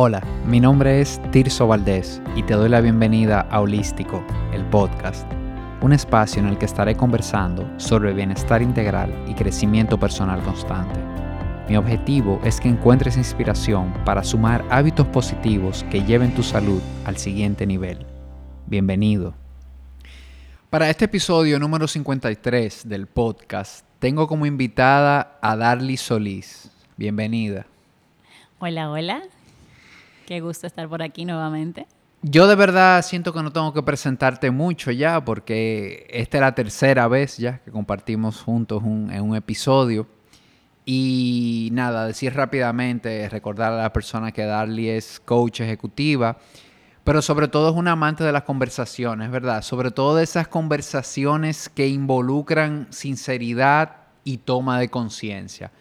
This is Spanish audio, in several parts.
Hola, mi nombre es Tirso Valdés y te doy la bienvenida a Holístico, el podcast, un espacio en el que estaré conversando sobre bienestar integral y crecimiento personal constante. Mi objetivo es que encuentres inspiración para sumar hábitos positivos que lleven tu salud al siguiente nivel. Bienvenido. Para este episodio número 53 del podcast, tengo como invitada a Darly Solís. Bienvenida. Hola, hola. Qué gusto estar por aquí nuevamente. Yo de verdad siento que no tengo que presentarte mucho ya, porque esta es la tercera vez ya que compartimos juntos en un episodio. Y nada, decir rápidamente, recordar a la persona que Darly es coach ejecutiva, pero sobre todo es una amante de las conversaciones, ¿verdad? Sobre todo de esas conversaciones que involucran sinceridad y toma de conciencia.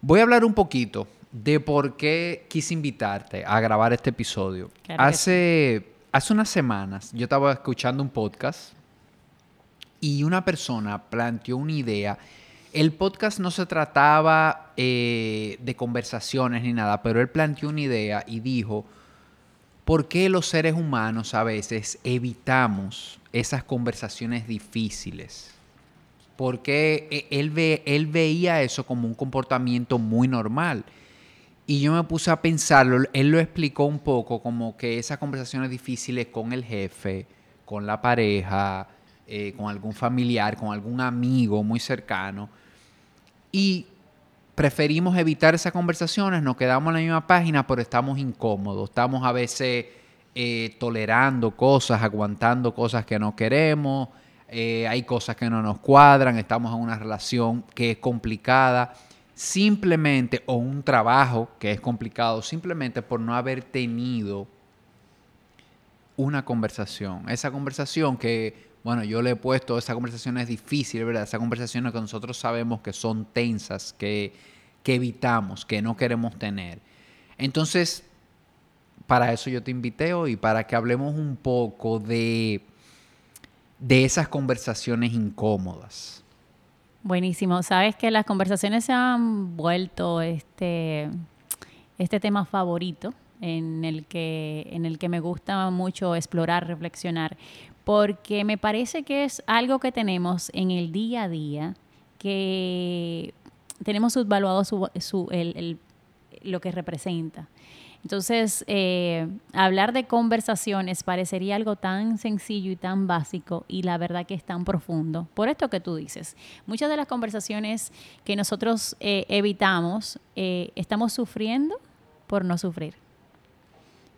Voy a hablar un poquito de por qué quise invitarte a grabar este episodio. hace, hace unas semanas yo estaba escuchando un podcast y una persona planteó una idea. El podcast no se trataba eh, de conversaciones ni nada, pero él planteó una idea y dijo, ¿por qué los seres humanos a veces evitamos esas conversaciones difíciles? Porque él, ve, él veía eso como un comportamiento muy normal. Y yo me puse a pensarlo, él lo explicó un poco como que esas conversaciones difíciles con el jefe, con la pareja, eh, con algún familiar, con algún amigo muy cercano. Y preferimos evitar esas conversaciones, nos quedamos en la misma página, pero estamos incómodos, estamos a veces eh, tolerando cosas, aguantando cosas que no queremos, eh, hay cosas que no nos cuadran, estamos en una relación que es complicada simplemente, o un trabajo que es complicado, simplemente por no haber tenido una conversación. Esa conversación que, bueno, yo le he puesto, esa conversación es difícil, ¿verdad? Esa conversación que nosotros sabemos que son tensas, que, que evitamos, que no queremos tener. Entonces, para eso yo te invité hoy, para que hablemos un poco de, de esas conversaciones incómodas. Buenísimo. Sabes que las conversaciones se han vuelto este, este tema favorito en el, que, en el que me gusta mucho explorar, reflexionar, porque me parece que es algo que tenemos en el día a día, que tenemos subvaluado su, su, el, lo que representa. Entonces, eh, hablar de conversaciones parecería algo tan sencillo y tan básico y la verdad que es tan profundo. Por esto que tú dices, muchas de las conversaciones que nosotros eh, evitamos, eh, estamos sufriendo por no sufrir.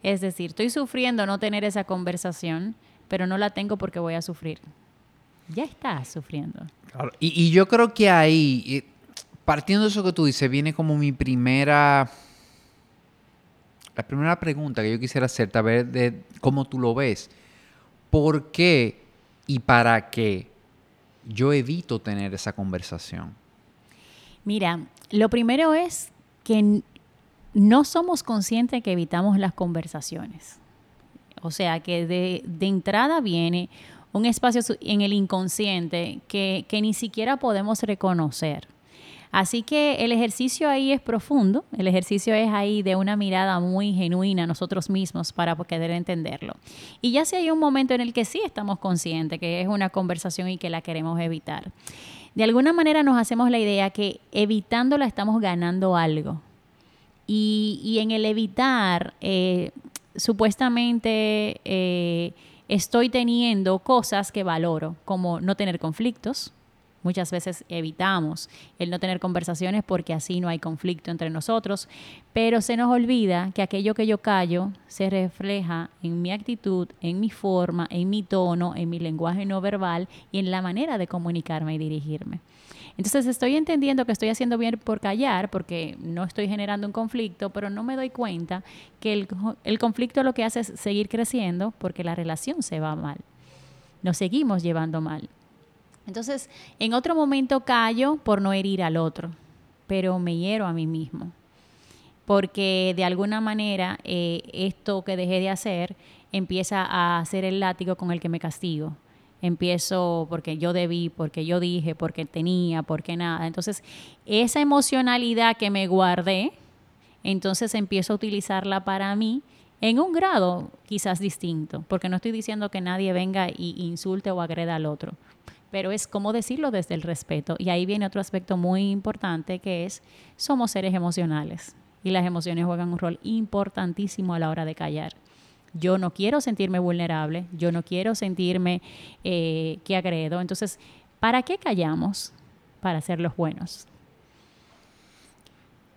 Es decir, estoy sufriendo no tener esa conversación, pero no la tengo porque voy a sufrir. Ya estás sufriendo. Y, y yo creo que ahí, partiendo de eso que tú dices, viene como mi primera la primera pregunta que yo quisiera hacerte, a ver de cómo tú lo ves. ¿Por qué y para qué yo evito tener esa conversación? Mira, lo primero es que no somos conscientes que evitamos las conversaciones. O sea, que de, de entrada viene un espacio en el inconsciente que, que ni siquiera podemos reconocer. Así que el ejercicio ahí es profundo, el ejercicio es ahí de una mirada muy genuina a nosotros mismos para poder entenderlo. Y ya si hay un momento en el que sí estamos conscientes que es una conversación y que la queremos evitar. De alguna manera nos hacemos la idea que evitándola estamos ganando algo. Y, en el evitar, eh, supuestamente eh, estoy teniendo cosas que valoro, como no tener conflictos, Muchas veces evitamos el no tener conversaciones porque así no hay conflicto entre nosotros, pero se nos olvida que aquello que yo callo se refleja en mi actitud, en mi forma, en mi tono, en mi lenguaje no verbal y en la manera de comunicarme y dirigirme. Entonces estoy entendiendo que estoy haciendo bien por callar, porque no estoy generando un conflicto, pero no me doy cuenta que el, el conflicto lo que hace es seguir creciendo porque la relación se va mal. Nos seguimos llevando mal. Entonces, en otro momento callo por no herir al otro, pero me hiero a mí mismo. Porque de alguna manera eh, esto que dejé de hacer empieza a ser el látigo con el que me castigo. Empiezo porque yo debí, porque yo dije, porque tenía, porque nada. Entonces, esa emocionalidad que me guardé entonces empiezo a utilizarla para mí en un grado quizás distinto, porque no estoy diciendo que nadie venga y insulte o agreda al otro, pero es como decirlo desde el respeto. Y ahí viene otro aspecto muy importante que es, somos seres emocionales y las emociones juegan un rol importantísimo a la hora de callar. Yo no quiero sentirme vulnerable, yo no quiero sentirme eh, que agredo. Entonces, ¿para qué callamos? Para ser los buenos.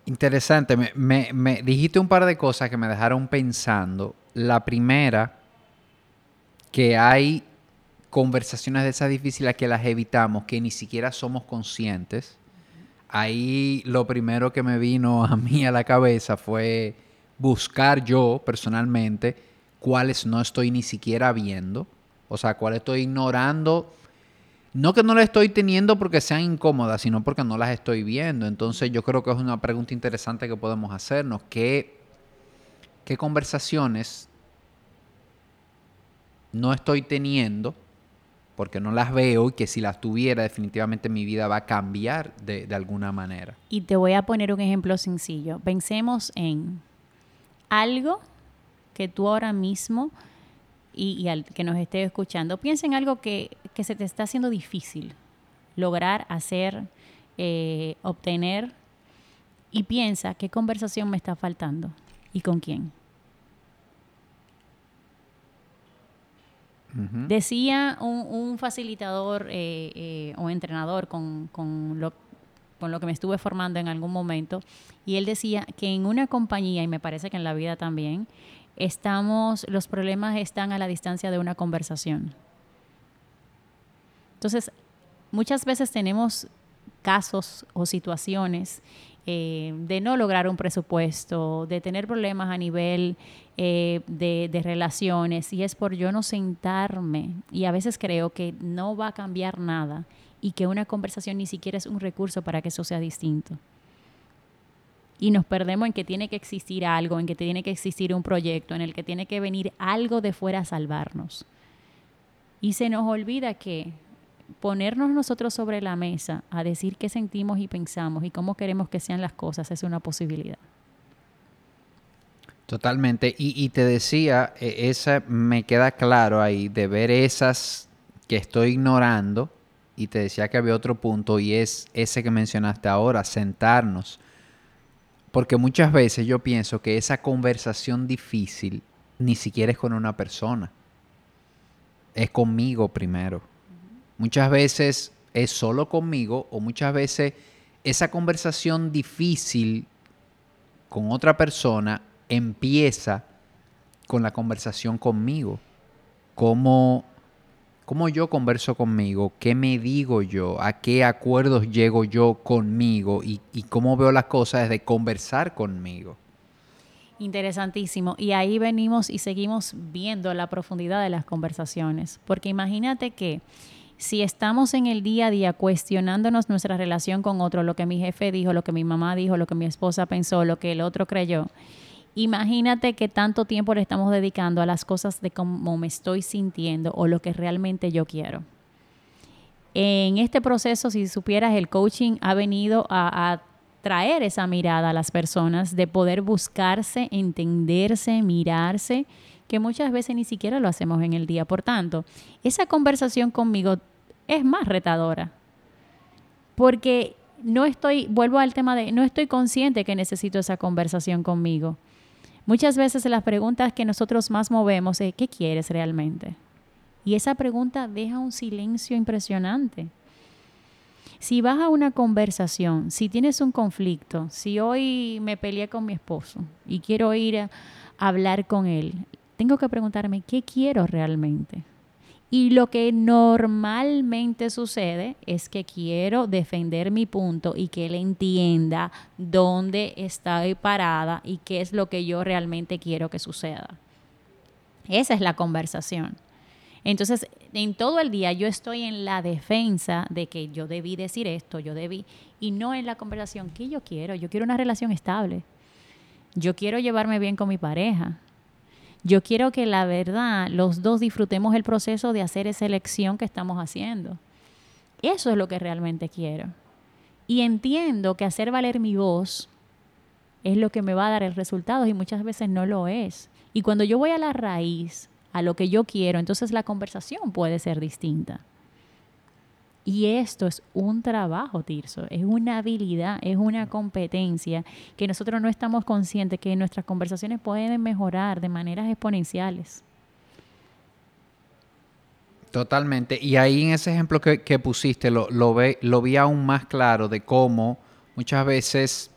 Interesante, me, me, dijiste un par de cosas que me dejaron pensando. La primera, que hay conversaciones de esas difíciles que las evitamos, que ni siquiera somos conscientes. Ahí lo primero que me vino a mí a la cabeza fue buscar yo personalmente cuáles no estoy ni siquiera viendo, o sea, cuáles estoy ignorando no que no las estoy teniendo porque sean incómodas, sino porque no las estoy viendo. Entonces yo creo que es una pregunta interesante que podemos hacernos. ¿Qué, qué conversaciones no estoy teniendo porque no las veo y que si las tuviera definitivamente mi vida va a cambiar de, de alguna manera? Y te voy a poner un ejemplo sencillo. Pensemos en algo que tú ahora mismo y, al que nos esté escuchando, piensa en algo que, se te está haciendo difícil lograr, hacer, eh, obtener y piensa qué conversación me está faltando y con quién. Decía un, facilitador eh, eh, o entrenador con, con, lo, con lo que me estuve formando en algún momento, y él decía que en una compañía, y me parece que en la vida también, estamos, los problemas están a la distancia de una conversación. Entonces, muchas veces tenemos casos o situaciones eh, de no lograr un presupuesto, de tener problemas a nivel eh, de, de, relaciones, y es por yo no sentarme, y a veces creo que no va a cambiar nada y que una conversación ni siquiera es un recurso para que eso sea distinto y nos perdemos en que tiene que existir algo, en que tiene que existir un proyecto, en el que tiene que venir algo de fuera a salvarnos. Y se nos olvida que ponernos nosotros sobre la mesa a decir qué sentimos y pensamos y cómo queremos que sean las cosas es una posibilidad. Totalmente. Y, te decía, e, esa me queda claro ahí, de ver esas que estoy ignorando. Y te decía que había otro punto y es ese que mencionaste ahora, sentarnos porque muchas veces yo pienso que esa conversación difícil ni siquiera es con una persona. Es conmigo primero. Muchas veces es solo conmigo o muchas veces esa conversación difícil con otra persona empieza con la conversación conmigo. Cómo cómo yo converso conmigo, qué me digo yo, a qué acuerdos llego yo conmigo y, cómo veo las cosas desde conversar conmigo. Interesantísimo. Y ahí venimos y seguimos viendo la profundidad de las conversaciones. Porque imagínate que si estamos en el día a día cuestionándonos nuestra relación con otro, lo que mi jefe dijo, lo que mi mamá dijo, lo que mi esposa pensó, lo que el otro creyó, Imagínate que tanto tiempo le estamos dedicando a las cosas de cómo me estoy sintiendo o lo que realmente yo quiero. En este proceso, si supieras, el coaching ha venido a, traer esa mirada a las personas de poder buscarse, entenderse, mirarse, que muchas veces ni siquiera lo hacemos en el día. Por tanto, esa conversación conmigo es más retadora. Porque no estoy, vuelvo al tema de, no estoy consciente que necesito esa conversación conmigo. Muchas veces las preguntas que nosotros más movemos es, ¿qué quieres realmente? Y esa pregunta deja un silencio impresionante. Si vas a una conversación, si tienes un conflicto, si hoy me peleé con mi esposo y quiero ir a hablar con él, tengo que preguntarme, ¿qué quiero realmente? Y lo que normalmente sucede es que quiero defender mi punto y que él entienda dónde estoy parada y qué es lo que yo realmente quiero que suceda. Esa es la conversación. Entonces, en todo el día yo estoy en la defensa de que yo debí decir esto, yo debí, y no en la conversación que yo quiero. Yo quiero una relación estable. Yo quiero llevarme bien con mi pareja. Yo quiero que la verdad los dos disfrutemos el proceso de hacer esa elección que estamos haciendo. Eso es lo que realmente quiero. Y entiendo que hacer valer mi voz es lo que me va a dar el resultado y muchas veces no lo es. Y cuando yo voy a la raíz, a lo que yo quiero, entonces la conversación puede ser distinta. Y esto es un trabajo, Tirso, es una habilidad, es una competencia que nosotros no estamos conscientes que nuestras conversaciones pueden mejorar de maneras exponenciales. Totalmente. Y ahí en ese ejemplo que, pusiste lo, lo, ve, lo vi aún más claro de cómo muchas veces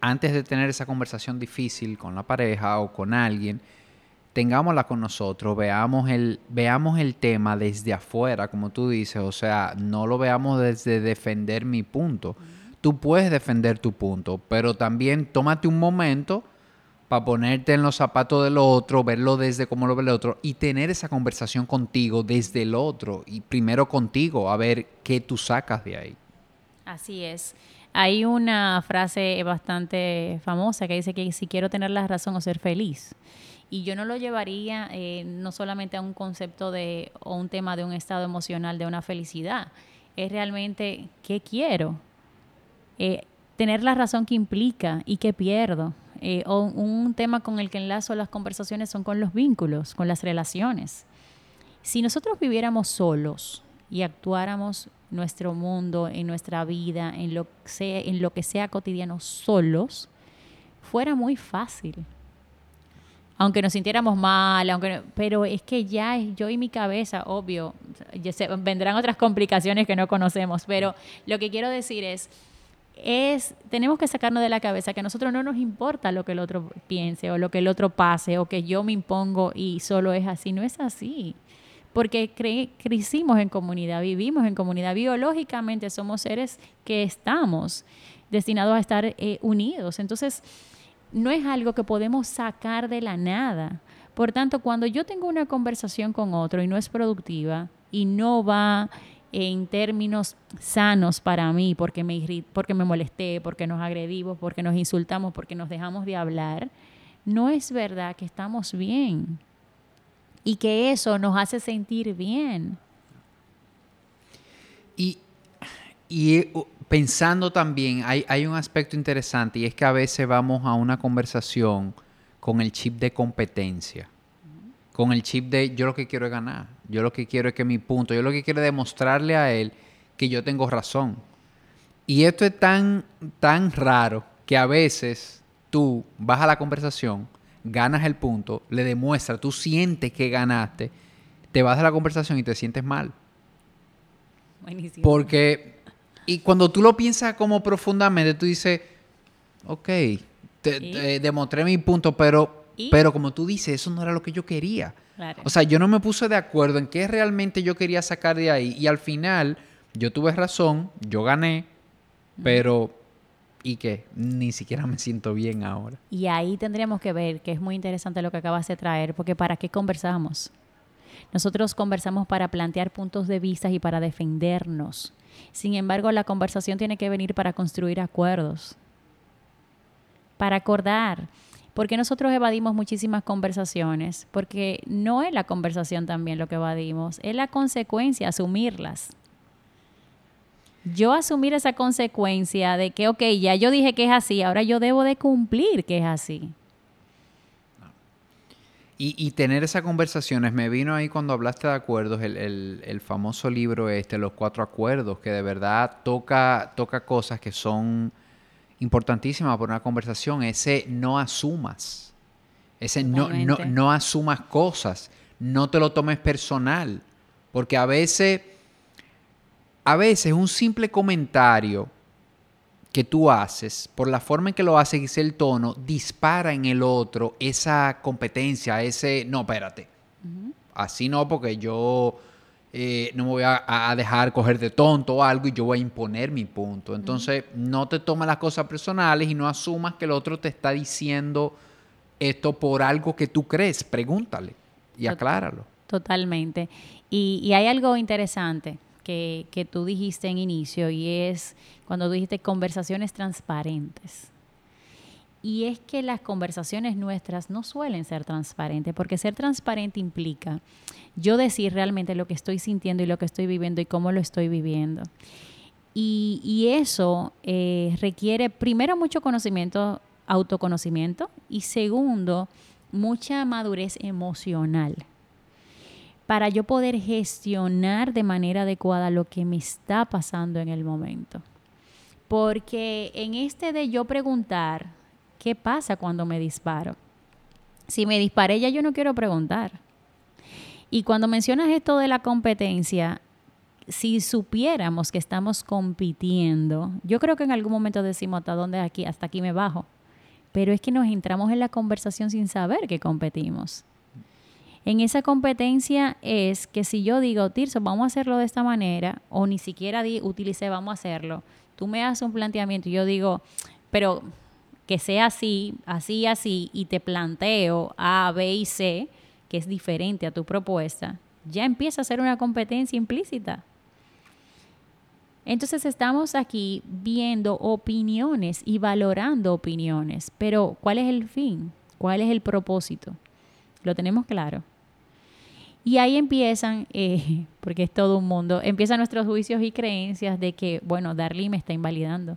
antes de tener esa conversación difícil con la pareja o con alguien, tengámosla con nosotros, veamos el, veamos el tema desde afuera, como tú dices, o sea, no lo veamos desde defender mi punto. Tú puedes defender tu punto, pero también tómate un momento para ponerte en los zapatos del otro, verlo desde cómo lo ve el otro y tener esa conversación contigo desde el otro y primero contigo, a ver qué tú sacas de ahí. Así es. Hay una frase bastante famosa que dice que si quiero tener la razón o ser feliz. Y yo no lo llevaría eh, no solamente a un concepto de o un tema de un estado emocional de una felicidad, es realmente qué quiero, eh, tener la razón que implica y qué pierdo. Eh, o un tema con el que enlazo las conversaciones son con los vínculos, con las relaciones. Si nosotros viviéramos solos y actuáramos nuestro mundo, en nuestra vida, en lo, sea, en lo que sea cotidiano solos, fuera muy fácil aunque nos sintiéramos mal, aunque pero es que ya yo y mi cabeza, obvio, vendrán otras complicaciones que no conocemos, pero lo que quiero decir es es tenemos que sacarnos de la cabeza que a nosotros no nos importa lo que el otro piense o lo que el otro pase o que yo me impongo y solo es así, no es así. Porque crecimos en comunidad, vivimos en comunidad, biológicamente somos seres que estamos destinados a estar eh, unidos. Entonces, no es algo que podemos sacar de la nada. Por tanto, cuando yo tengo una conversación con otro y no es productiva y no va en términos sanos para mí, porque me, porque me molesté, porque nos agredimos, porque nos insultamos, porque nos dejamos de hablar, no es verdad que estamos bien y que eso nos hace sentir bien. Y, y pensando también, hay, hay un aspecto interesante y es que a veces vamos a una conversación con el chip de competencia, con el chip de yo lo que quiero es ganar, yo lo que quiero es que mi punto, yo lo que quiero es demostrarle a él que yo tengo razón. Y esto es tan, tan raro que a veces tú vas a la conversación, ganas el punto, le demuestras, tú sientes que ganaste, te vas a la conversación y te sientes mal. Buenísimo. Porque y cuando tú lo piensas como profundamente, tú dices, ok, te, demostré mi punto, pero, pero como tú dices, eso no era lo que yo quería. O sea, yo no me puse de acuerdo en qué realmente yo quería sacar de ahí. Y al final, yo tuve razón, yo gané, pero ¿y qué? Ni siquiera me siento bien ahora. Y ahí tendríamos que ver, que es muy interesante lo que acabas de traer, porque ¿para qué conversamos? Nosotros conversamos para plantear puntos de vista y para defendernos. Sin embargo, la conversación tiene que venir para construir acuerdos, para acordar. Porque nosotros evadimos muchísimas conversaciones, porque no es la conversación también lo que evadimos, es la consecuencia, asumirlas. Yo asumir esa consecuencia de que, ok, ya yo dije que es así, ahora yo debo de cumplir que es así. Y, tener esas conversaciones, me vino ahí cuando hablaste de acuerdos, el, famoso libro este, Los Cuatro Acuerdos, que de verdad toca, toca cosas que son importantísimas por una conversación. Ese no asumas, ese no, no, no asumas cosas, no te lo tomes personal, porque a veces, a veces un simple comentario que tú haces, por la forma en que lo haces y el tono, dispara en el otro esa competencia, ese, no, espérate, así no, porque yo eh, no me voy a, dejar coger de tonto o algo y yo voy a imponer mi punto. Entonces, no te tomes las cosas personales y no asumas que el otro te está diciendo esto por algo que tú crees, pregúntale y acláralo. Totalmente. Y, y hay algo interesante que, que tú dijiste en inicio y es cuando dijiste conversaciones transparentes. Y es que las conversaciones nuestras no suelen ser transparentes, porque ser transparente implica yo decir realmente lo que estoy sintiendo y lo que estoy viviendo y cómo lo estoy viviendo. Y, y eso eh, requiere primero mucho conocimiento autoconocimiento y segundo, mucha madurez emocional para yo poder gestionar de manera adecuada lo que me está pasando en el momento. Porque en este de yo preguntar, ¿qué pasa cuando me disparo? Si me disparé ya yo no quiero preguntar. Y cuando mencionas esto de la competencia, si supiéramos que estamos compitiendo, yo creo que en algún momento decimos hasta dónde aquí, hasta aquí me bajo. Pero es que nos entramos en la conversación sin saber que competimos. En esa competencia es que si yo digo, Tirso, vamos a hacerlo de esta manera, o ni siquiera di, utilicé, vamos a hacerlo, tú me haces un planteamiento y yo digo, pero que sea así, así, así, y te planteo A, B y C, que es diferente a tu propuesta, ya empieza a ser una competencia implícita. Entonces estamos aquí viendo opiniones y valorando opiniones, pero ¿cuál es el fin? ¿Cuál es el propósito? ¿Lo tenemos claro? Y ahí empiezan, eh, porque es todo un mundo, empiezan nuestros juicios y creencias de que, bueno, Darly me está invalidando.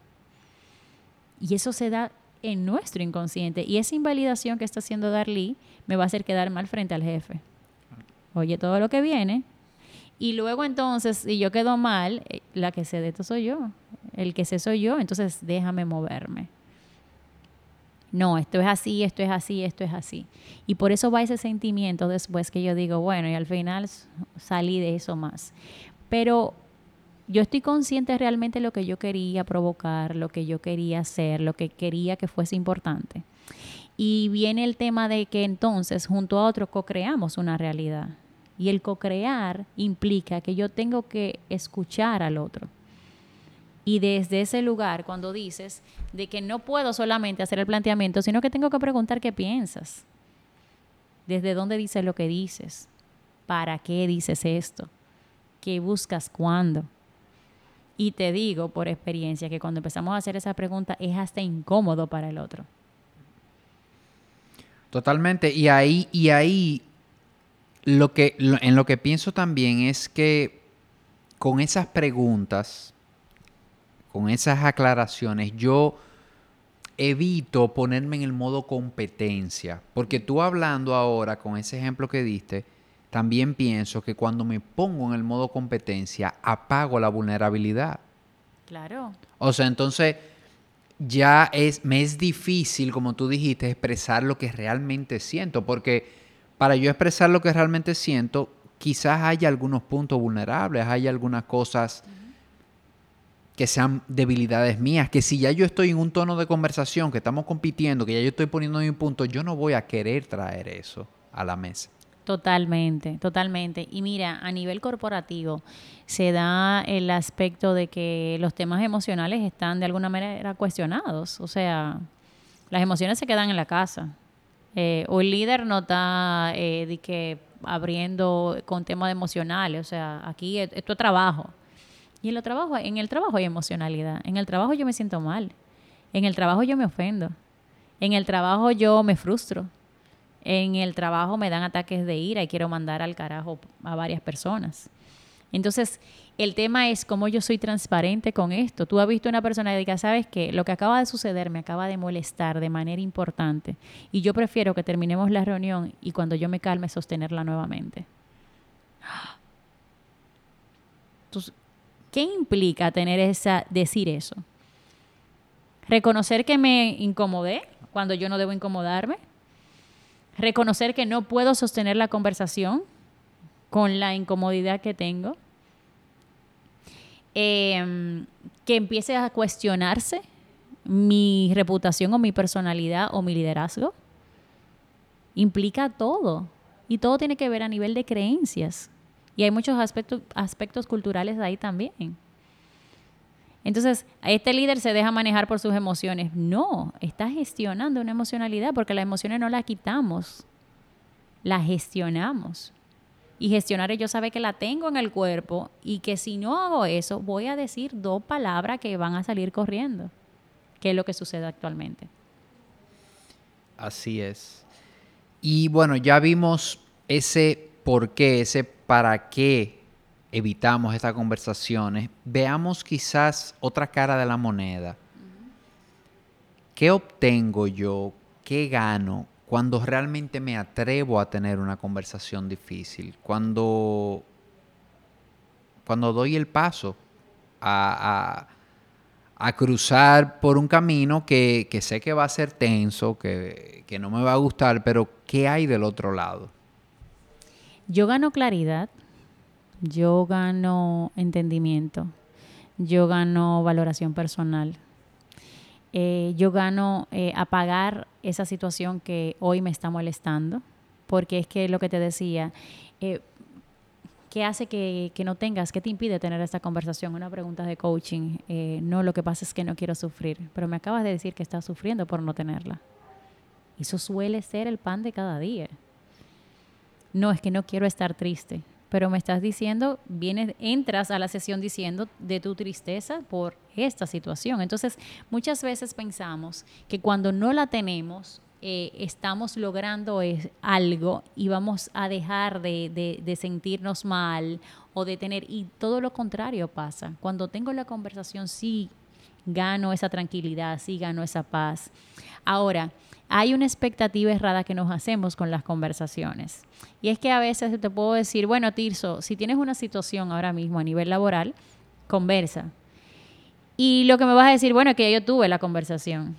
Y eso se da en nuestro inconsciente. Y esa invalidación que está haciendo Darly me va a hacer quedar mal frente al jefe. Oye todo lo que viene. Y luego entonces, si yo quedo mal, eh, la que sé de esto soy yo. El que sé soy yo, entonces déjame moverme no, esto es así, esto es así, esto es así. Y por eso va ese sentimiento después que yo digo, bueno, y al final salí de eso más. Pero yo estoy consciente realmente de lo que yo quería provocar, lo que yo quería hacer, lo que quería que fuese importante. Y viene el tema de que entonces junto a otro co-creamos una realidad. Y el co-crear implica que yo tengo que escuchar al otro y desde ese lugar, cuando dices de que no puedo solamente hacer el planteamiento, sino que tengo que preguntar qué piensas, desde dónde dices lo que dices, para qué dices esto, qué buscas cuándo. Y te digo por experiencia que cuando empezamos a hacer esa pregunta es hasta incómodo para el otro. Totalmente. Y ahí, y ahí lo que, en lo que pienso también es que con esas preguntas, con esas aclaraciones, yo evito ponerme en el modo competencia. Porque tú hablando ahora con ese ejemplo que diste, también pienso que cuando me pongo en el modo competencia, apago la vulnerabilidad. Claro. O sea, entonces ya es, me es difícil, como tú dijiste, expresar lo que realmente siento. Porque para yo expresar lo que realmente siento, quizás haya algunos puntos vulnerables, hay algunas cosas que sean debilidades mías, que si ya yo estoy en un tono de conversación, que estamos compitiendo, que ya yo estoy poniendo mi punto, yo no voy a querer traer eso a la mesa. Totalmente, totalmente. Y mira, a nivel corporativo se da el aspecto de que los temas emocionales están de alguna manera cuestionados. O sea, las emociones se quedan en la casa. Eh, o el líder no está eh, de que abriendo con temas emocionales. O sea, aquí esto es trabajo. Y en, el trabajo, en el trabajo hay emocionalidad. En el trabajo yo me siento mal. En el trabajo yo me ofendo. En el trabajo yo me frustro. En el trabajo me dan ataques de ira y quiero mandar al carajo a varias personas. Entonces, el tema es cómo yo soy transparente con esto. Tú has visto una persona que sabes que lo que acaba de suceder me acaba de molestar de manera importante y yo prefiero que terminemos la reunión y cuando yo me calme sostenerla nuevamente. Entonces, ¿Qué implica tener esa, decir eso? Reconocer que me incomodé cuando yo no debo incomodarme. Reconocer que no puedo sostener la conversación con la incomodidad que tengo. Em, que empiece a cuestionarse mi reputación o mi personalidad o mi liderazgo. Implica todo. Y todo tiene que ver a nivel de creencias. Y hay muchos aspectos, aspectos culturales ahí también. Entonces, este líder se deja manejar por sus emociones. No, está gestionando una emocionalidad porque las emociones no las quitamos, las gestionamos. Y gestionar yo sabe que la tengo en el cuerpo y que si no hago eso, voy a decir dos palabras que van a salir corriendo, que es lo que sucede actualmente. Así es. Y bueno, ya vimos ese por qué, ese para qué evitamos estas conversaciones, veamos quizás otra cara de la moneda. ¿qué obtengo yo? ¿Qué gano cuando realmente me atrevo a tener una conversación difícil? Cuando, cuando doy el paso a, cruzar por un camino que, sé que va a ser tenso, que, que no me va a gustar, pero ¿qué hay del otro lado? Yo gano claridad, yo gano entendimiento, yo gano valoración personal, eh, yo gano eh, apagar esa situación que hoy me está molestando, porque es que lo que te decía, eh, ¿qué hace que, que, no tengas, qué te impide tener esta conversación? Una pregunta de coaching, no, lo que pasa es que no quiero sufrir, pero me acabas de decir que estás sufriendo por no tenerla. Eso suele ser el pan de cada día. No, es que no quiero estar triste pero me estás diciendo, vienes, entras a la sesión diciendo de tu tristeza por esta situación. Entonces, muchas veces pensamos que cuando no la tenemos, eh, estamos logrando algo y vamos a dejar de, de, sentirnos mal o de tener, y todo lo contrario pasa. Cuando tengo la conversación, sí gano esa tranquilidad, sí gano esa paz. Ahora, hay una expectativa errada que nos hacemos con las conversaciones. Y es que a veces te puedo decir, bueno, Tirso, si tienes una situación ahora mismo a nivel laboral, conversa. Y lo que me vas a decir, bueno, es que yo tuve la conversación.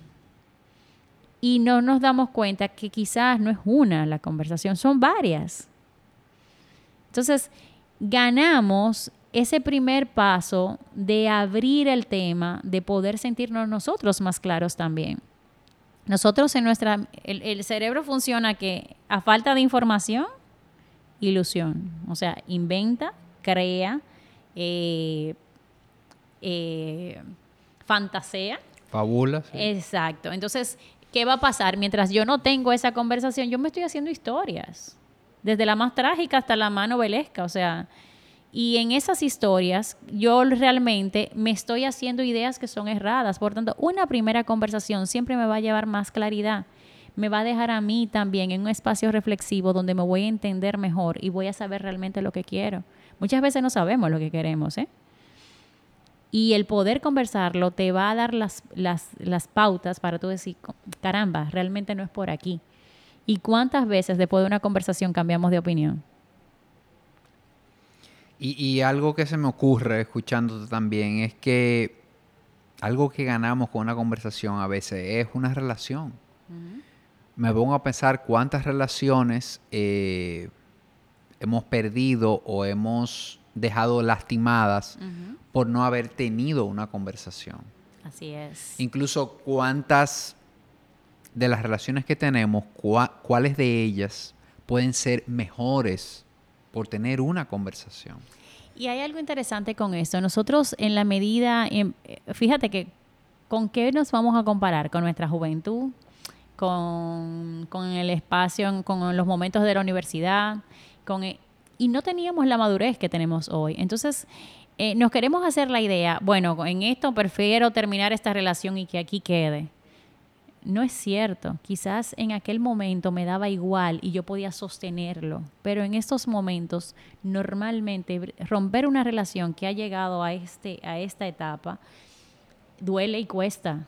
Y no nos damos cuenta que quizás no es una la conversación, son varias. Entonces, ganamos ese primer paso de abrir el tema, de poder sentirnos nosotros más claros también. Nosotros en nuestra, el, cerebro funciona que a falta de información, ilusión. O sea, inventa, crea, eh, eh, fantasea. Fabula. Exacto. Entonces, ¿qué va a pasar? Mientras yo no tengo esa conversación, yo me estoy haciendo historias. Desde la más trágica hasta la más novelesca. O sea, y en esas historias yo realmente me estoy haciendo ideas que son erradas. Por tanto, una primera conversación siempre me va a llevar más claridad. Me va a dejar a mí también en un espacio reflexivo donde me voy a entender mejor y voy a saber realmente lo que quiero. Muchas veces no sabemos lo que queremos, ¿eh? Y el poder conversarlo te va a dar las, las, las pautas para tú decir, caramba, realmente no es por aquí. ¿Y cuántas veces después de una conversación cambiamos de opinión? Y, algo que se me ocurre escuchándote también es que algo que ganamos con una conversación a veces es una relación. Me pongo a pensar cuántas relaciones eh, hemos perdido o hemos dejado lastimadas por no haber tenido una conversación. Así es. Incluso cuántas de las relaciones que tenemos, cuáles de ellas pueden ser mejores por tener una conversación. Y hay algo interesante con esto. Nosotros en la medida, fíjate que con qué nos vamos a comparar, con nuestra juventud, con, el espacio, con los momentos de la universidad, con, e, y no teníamos la madurez que tenemos hoy. Entonces, eh, nos queremos hacer la idea, bueno, en esto prefiero terminar esta relación y que aquí quede no es cierto. Quizás en aquel momento me daba igual y yo podía sostenerlo, pero en estos momentos normalmente romper una relación que ha llegado a, este, a esta etapa duele y cuesta.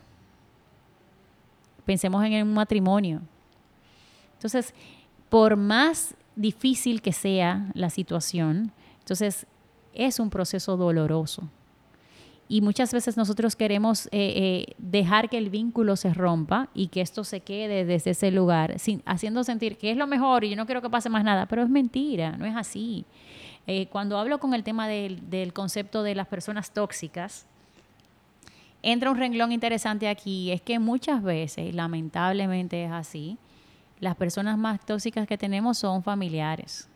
Pensemos en un matrimonio. Entonces, por más difícil que sea la situación, entonces es un proceso doloroso y muchas veces nosotros queremos eh, eh, dejar que el vínculo se rompa y que esto se quede desde ese lugar, sin, haciendo sentir que es lo mejor y yo no quiero que pase más nada, pero es mentira, no es así. Eh, cuando hablo con el tema del, del concepto de las personas tóxicas, entra un renglón interesante aquí, es que muchas veces, lamentablemente es así, las personas más tóxicas que tenemos son familiares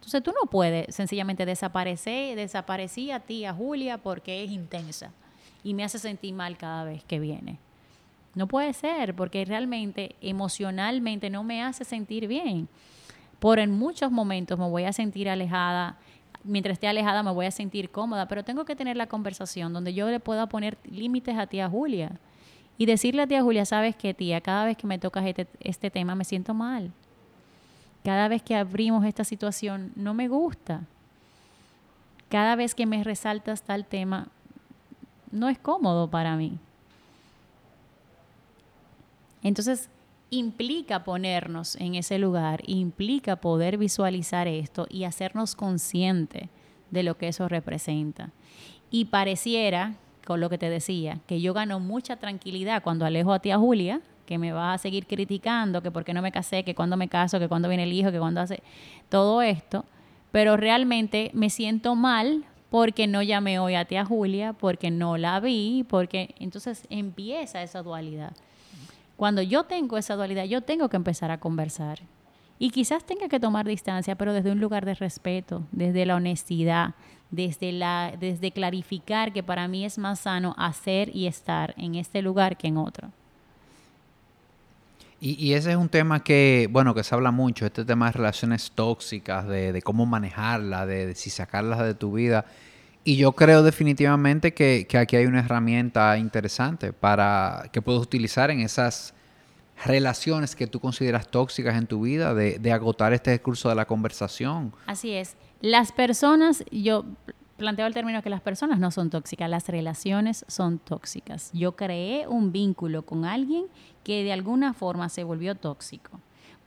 entonces tú no puedes sencillamente desaparecer, desaparecí a ti, a Julia, porque es intensa y me hace sentir mal cada vez que viene. No puede ser, porque realmente emocionalmente no me hace sentir bien. Por en muchos momentos me voy a sentir alejada, mientras esté alejada me voy a sentir cómoda, pero tengo que tener la conversación donde yo le pueda poner límites a tía Julia y decirle a tía Julia, sabes que tía, cada vez que me tocas este, este tema me siento mal cada vez que abrimos esta situación, no me gusta. Cada vez que me resaltas tal tema, no es cómodo para mí. Entonces, implica ponernos en ese lugar, implica poder visualizar esto y hacernos consciente de lo que eso representa. Y pareciera, con lo que te decía, que yo gano mucha tranquilidad cuando alejo a tía Julia, que me va a seguir criticando, que por qué no me casé, que cuando me caso, que cuando viene el hijo, que cuando hace todo esto, pero realmente me siento mal porque no llamé hoy a tía Julia, porque no la vi, porque entonces empieza esa dualidad. Cuando yo tengo esa dualidad, yo tengo que empezar a conversar. Y quizás tenga que tomar distancia, pero desde un lugar de respeto, desde la honestidad, desde, la, desde clarificar que para mí es más sano hacer y estar en este lugar que en otro. Y, ese es un tema que, bueno, que se habla mucho, este tema de relaciones tóxicas, de, cómo manejarlas, de, si sacarlas de tu vida. Y yo creo definitivamente que, aquí hay una herramienta interesante para que puedes utilizar en esas relaciones que tú consideras tóxicas en tu vida, de, de agotar este discurso de la conversación. Así es. Las personas, yo planteo el término que las personas no son tóxicas, las relaciones son tóxicas. Yo creé un vínculo con alguien que de alguna forma se volvió tóxico,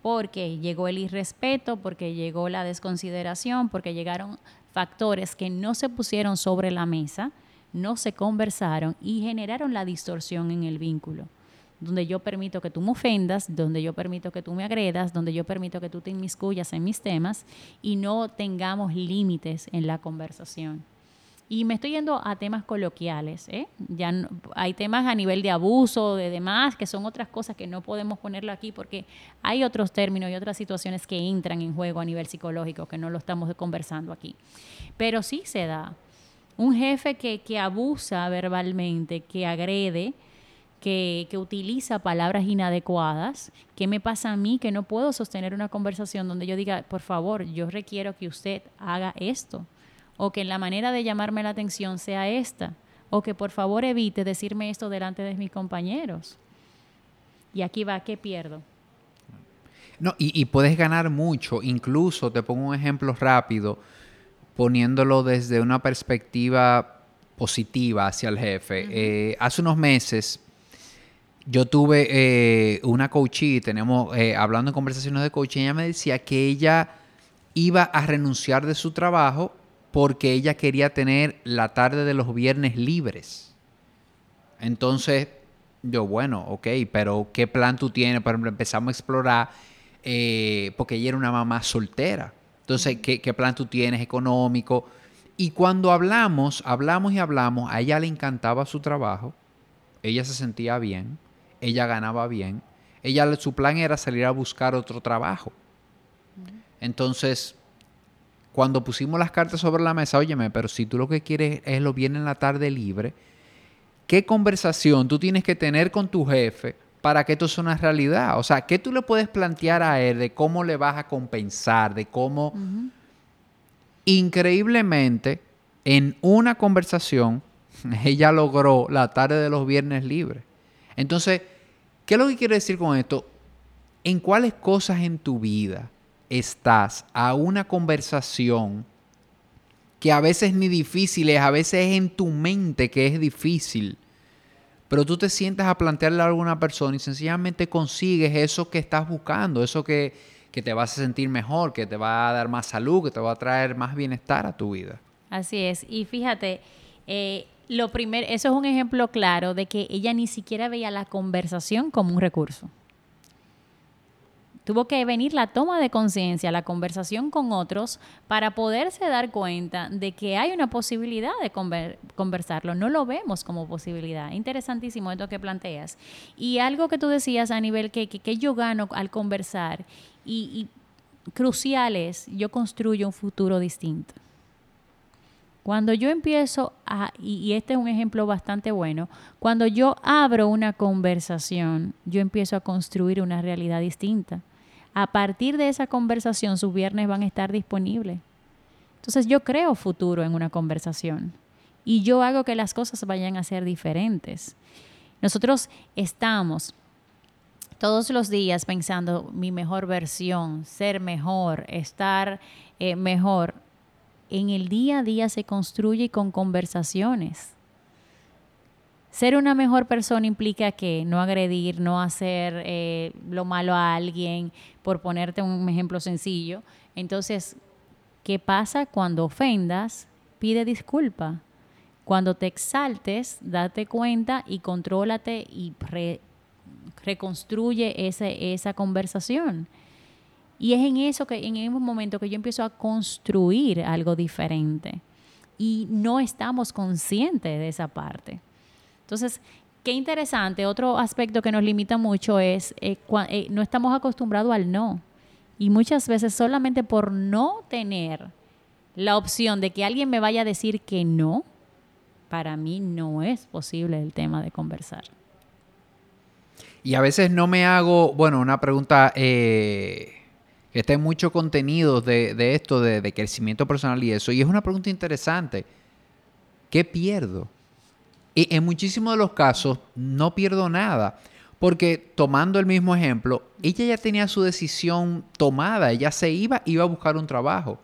porque llegó el irrespeto, porque llegó la desconsideración, porque llegaron factores que no se pusieron sobre la mesa, no se conversaron y generaron la distorsión en el vínculo donde yo permito que tú me ofendas, donde yo permito que tú me agredas, donde yo permito que tú te inmiscuyas en mis temas y no tengamos límites en la conversación. Y me estoy yendo a temas coloquiales, ¿eh? Ya hay temas a nivel de abuso, de demás, que son otras cosas que no podemos ponerlo aquí porque hay otros términos y otras situaciones que entran en juego a nivel psicológico que no lo estamos conversando aquí. Pero sí se da. Un jefe que, que abusa verbalmente, que agrede, que, utiliza palabras inadecuadas. ¿Qué me pasa a mí que no puedo sostener una conversación donde yo diga, por favor, yo requiero que usted haga esto? O que la manera de llamarme la atención sea esta. O que por favor evite decirme esto delante de mis compañeros. Y aquí va, ¿qué pierdo? No, y, puedes ganar mucho. Incluso, te pongo un ejemplo rápido, poniéndolo desde una perspectiva positiva hacia el jefe. Eh, hace unos meses yo tuve eh, una coachee, tenemos, eh, hablando en conversaciones de coaching, ella me decía que ella iba a renunciar de su trabajo porque ella quería tener la tarde de los viernes libres. Entonces, yo, bueno, ok, pero ¿qué plan tú tienes? Por ejemplo, empezamos a explorar, eh, porque ella era una mamá soltera. Entonces, ¿qué, ¿qué plan tú tienes económico? Y cuando hablamos, hablamos y hablamos, a ella le encantaba su trabajo, ella se sentía bien, ella ganaba bien, ella su plan era salir a buscar otro trabajo. Entonces, cuando pusimos las cartas sobre la mesa, óyeme, pero si tú lo que quieres es lo bien en la tarde libre, ¿qué conversación tú tienes que tener con tu jefe para que esto sea una realidad? O sea, ¿qué tú le puedes plantear a él de cómo le vas a compensar, de cómo... Increíblemente, en una conversación, ella logró la tarde de los viernes libres. Entonces, ¿Qué es lo que quiero decir con esto? ¿En cuáles cosas en tu vida estás a una conversación que a veces ni difícil es, a veces es en tu mente que es difícil, pero tú te sientas a plantearle a alguna persona y sencillamente consigues eso que estás buscando, eso que, que te vas a sentir mejor, que te va a dar más salud, que te va a traer más bienestar a tu vida. Así es. Y fíjate, eh, lo primero, eso es un ejemplo claro de que ella ni siquiera veía la conversación como un recurso. Tuvo que venir la toma de conciencia, la conversación con otros, para poderse dar cuenta de que hay una posibilidad de conversarlo. No lo vemos como posibilidad. Interesantísimo esto que planteas. Y algo que tú decías a nivel que, que, yo gano al conversar y, y crucial es, yo construyo un futuro distinto. Cuando yo empiezo a, y este es un ejemplo bastante bueno, cuando yo abro una conversación, yo empiezo a construir una realidad distinta. A partir de esa conversación, sus viernes van a estar disponibles. Entonces yo creo futuro en una conversación y yo hago que las cosas vayan a ser diferentes. Nosotros estamos todos los días pensando mi mejor versión, ser mejor, estar eh, mejor en el día a día se construye con conversaciones. Ser una mejor persona implica que no agredir, no hacer eh, lo malo a alguien, por ponerte un ejemplo sencillo. Entonces, ¿qué pasa cuando ofendas? Pide disculpa. Cuando te exaltes, date cuenta y contrólate y reconstruye esa conversación. Y es en eso que, en ese momento que yo empiezo a construir algo diferente. Y no estamos conscientes de esa parte. Entonces, qué interesante. Otro aspecto que nos limita mucho es eh, eh, no estamos acostumbrados al no. Y muchas veces solamente por no tener la opción de que alguien me vaya a decir que no, para mí no es posible el tema de conversar. Y a veces no me hago, bueno, una pregunta eh, está en mucho contenido de, esto, de, de, crecimiento personal y eso, y es una pregunta interesante. ¿Qué pierdo? Y en muchísimos de los casos no pierdo nada, porque tomando el mismo ejemplo, ella ya tenía su decisión tomada, ella se iba, iba a buscar un trabajo.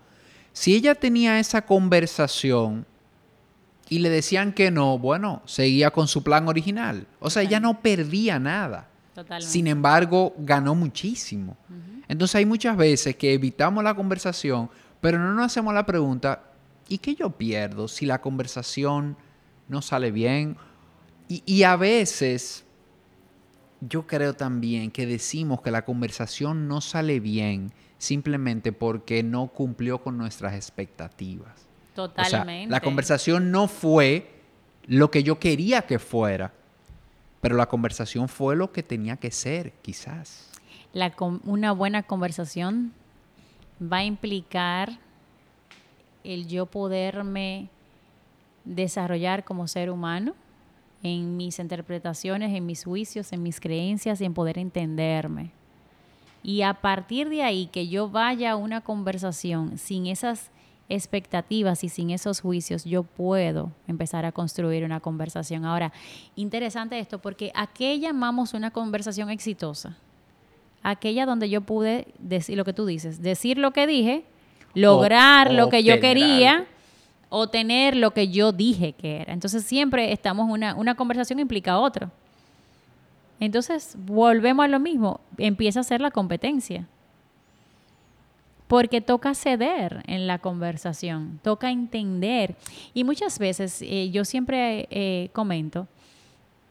Si ella tenía esa conversación y le decían que no, bueno, seguía con su plan original. O sea, ella no perdía nada. Sin embargo, ganó muchísimo. Entonces hay muchas veces que evitamos la conversación, pero no nos hacemos la pregunta, ¿y qué yo pierdo si la conversación no sale bien? Y, a veces yo creo también que decimos que la conversación no sale bien simplemente porque no cumplió con nuestras expectativas. Totalmente. la conversación no fue lo que yo quería que fuera, pero la conversación fue lo que tenía que ser, quizás. Una buena conversación va a implicar el yo poderme desarrollar como ser humano en mis interpretaciones, en mis juicios, en mis creencias y en poder entenderme. Y a partir de ahí que yo vaya a una conversación sin esas expectativas y sin esos juicios, yo puedo empezar a construir una conversación. Ahora, interesante esto, porque ¿a qué llamamos una conversación exitosa? Aquella donde yo pude decir lo que tú dices, decir lo que dije, lograr lo que yo quería o tener lo que yo dije que era. Entonces siempre estamos, una, una conversación implica otro. Entonces volvemos a lo mismo, empieza a ser la competencia porque toca ceder en la conversación, toca entender. Y muchas veces eh, yo siempre eh, comento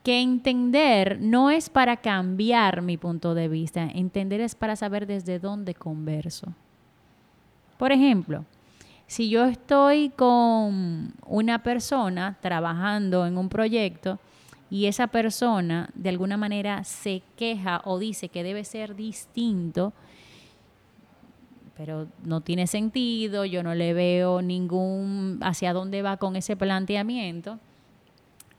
que entender no es para cambiar mi punto de vista, entender es para saber desde dónde converso. Por ejemplo, si yo estoy con una persona trabajando en un proyecto y esa persona de alguna manera se queja o dice que debe ser distinto, pero no tiene sentido, yo no le veo ningún hacia dónde va con ese planteamiento.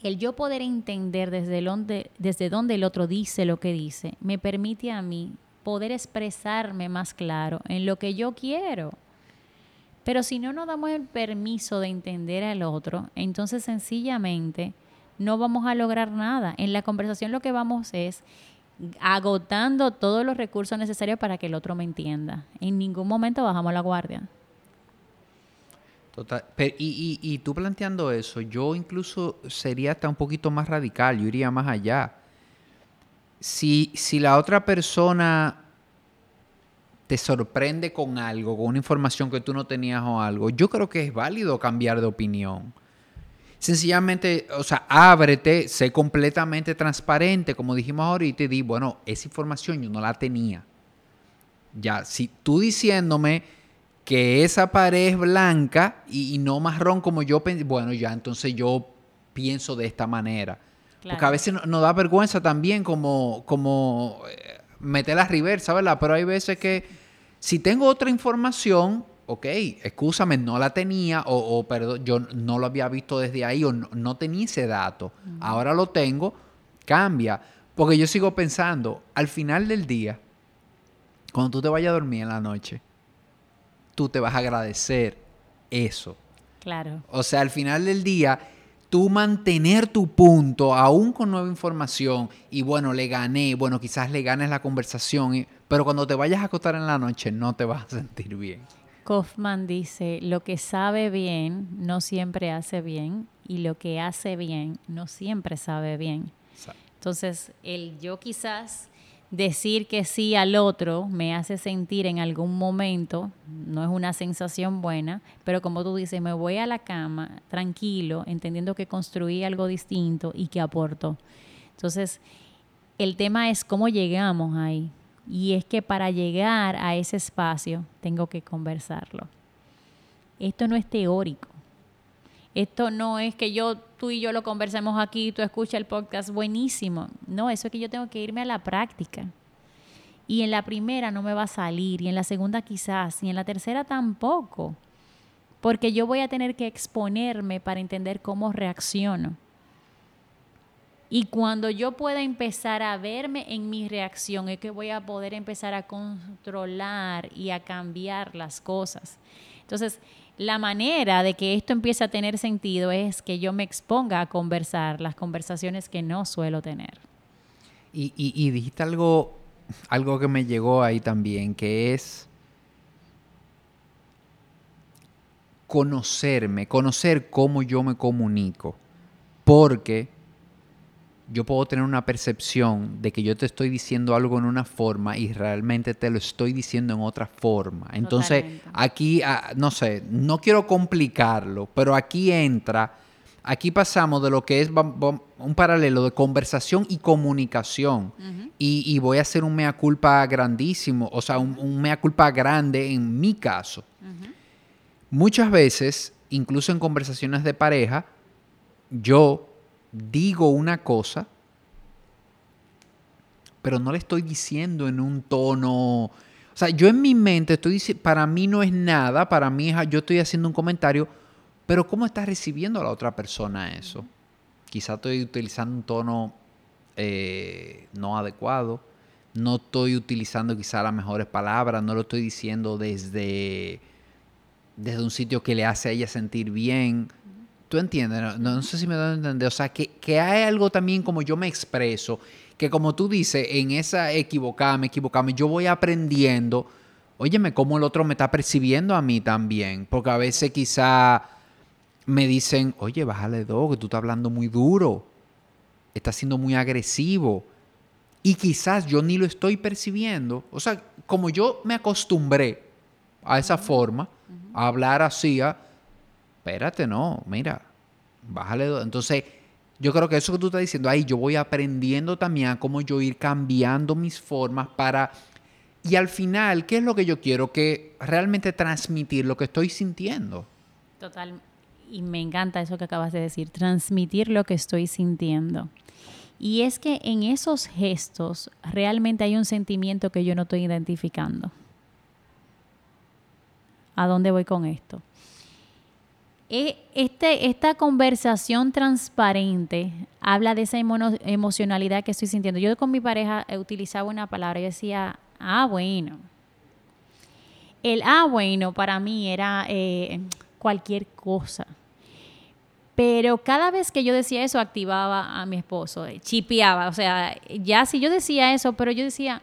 El yo poder entender desde, donde, desde dónde el otro dice lo que dice, me permite a mí poder expresarme más claro en lo que yo quiero. Pero si no nos damos el permiso de entender al otro, entonces sencillamente no vamos a lograr nada. En la conversación lo que vamos es agotando todos los recursos necesarios para que el otro me entienda. En ningún momento bajamos la guardia. Total. y, y, tú planteando eso, yo incluso sería hasta un poquito más radical, yo iría más allá. Si, si la otra persona te sorprende con algo, con una información que tú no tenías o algo, yo creo que es válido cambiar de opinión. Sencillamente, o sea, ábrete, sé completamente transparente, como dijimos ahorita, y di, bueno, esa información yo no la tenía. Ya, si tú diciéndome que esa pared es blanca y, no marrón como yo pensé, bueno, ya, entonces yo pienso de esta manera. Porque a veces nos da vergüenza también como, como eh, meter la reversa, ¿verdad? Pero hay veces que si tengo otra información, ok, escúchame, no la tenía o, perdón, yo no lo había visto desde ahí o no, tenía ese dato. Ahora lo tengo, cambia. Porque yo sigo pensando, al final del día, cuando tú te vayas a dormir en la noche, tú te vas a agradecer eso. Claro. O sea, al final del día, tú mantener tu punto, aún con nueva información, y bueno, le gané, bueno, quizás le ganes la conversación, pero cuando te vayas a acostar en la noche no te vas a sentir bien. Kaufman dice, lo que sabe bien no siempre hace bien y lo que hace bien no siempre sabe bien. Entonces, el yo quizás decir que sí al otro me hace sentir en algún momento, no es una sensación buena, pero como tú dices, me voy a la cama tranquilo, entendiendo que construí algo distinto y que aporto. Entonces, el tema es cómo llegamos ahí. Y es que para llegar a ese espacio tengo que conversarlo. Esto no es teórico. Esto no es que yo, tú y yo lo conversemos aquí, tú escuchas el podcast, buenísimo. No, eso es que yo tengo que irme a la práctica. Y en la primera no me va a salir, y en la segunda quizás, y en la tercera tampoco. Porque yo voy a tener que exponerme para entender cómo reacciono. Y cuando yo pueda empezar a verme en mi reacción, es que voy a poder empezar a controlar y a cambiar las cosas. Entonces, la manera de que esto empiece a tener sentido es que yo me exponga a conversar las conversaciones que no suelo tener. Y, dijiste algo, algo que me llegó ahí también, que es conocerme, conocer cómo yo me comunico. Porque yo puedo tener una percepción de que yo te estoy diciendo algo en una forma y realmente te lo estoy diciendo en otra forma. Entonces, aquí, ah, no sé, no quiero complicarlo, pero aquí entra, aquí pasamos de lo que es un paralelo de conversación y comunicación. y, voy a hacer un mea culpa grandísimo, o sea, un, mea culpa grande en mi caso. Muchas veces, incluso en conversaciones de pareja, yo digo una cosa, pero no le estoy diciendo en un tono... O sea, yo en mi mente estoy diciendo, para mí no es nada, para mí yo estoy haciendo un comentario, pero ¿cómo está recibiendo la otra persona eso? Quizá estoy utilizando un tono eh, no adecuado, no estoy utilizando quizá las mejores palabras, no lo estoy diciendo desde, desde un sitio que le hace a ella sentir bien. ¿Tú entiendes? No, sé si me doy a entender. O sea, que, que, hay algo también como yo me expreso, que como tú dices, en esa equivocada, equivocame, yo voy aprendiendo, óyeme, cómo el otro me está percibiendo a mí también. Porque a veces quizá me dicen, oye, bájale dos, que tú estás hablando muy duro, estás siendo muy agresivo. Y quizás yo ni lo estoy percibiendo. O sea, como yo me acostumbré a esa forma, a hablar así, a espérate, no, mira, bájale. Entonces, yo creo que eso que tú estás diciendo, ahí yo voy aprendiendo también a cómo yo ir cambiando mis formas para... Y al final, ¿qué es lo que yo quiero? Que realmente transmitir lo que estoy sintiendo. Total. Y me encanta eso que acabas de decir, transmitir lo que estoy sintiendo. Y es que en esos gestos realmente hay un sentimiento que yo no estoy identificando. ¿A dónde voy con esto? E, este, esta conversación transparente habla de esa emocionalidad que estoy sintiendo. Yo con mi pareja utilizaba una palabra, yo decía, ah, bueno. El ah, bueno para mí era eh, cualquier cosa. Pero cada vez que yo decía eso, activaba a mi esposo, eh, chipeaba. O sea, ya si yo decía eso, pero yo decía,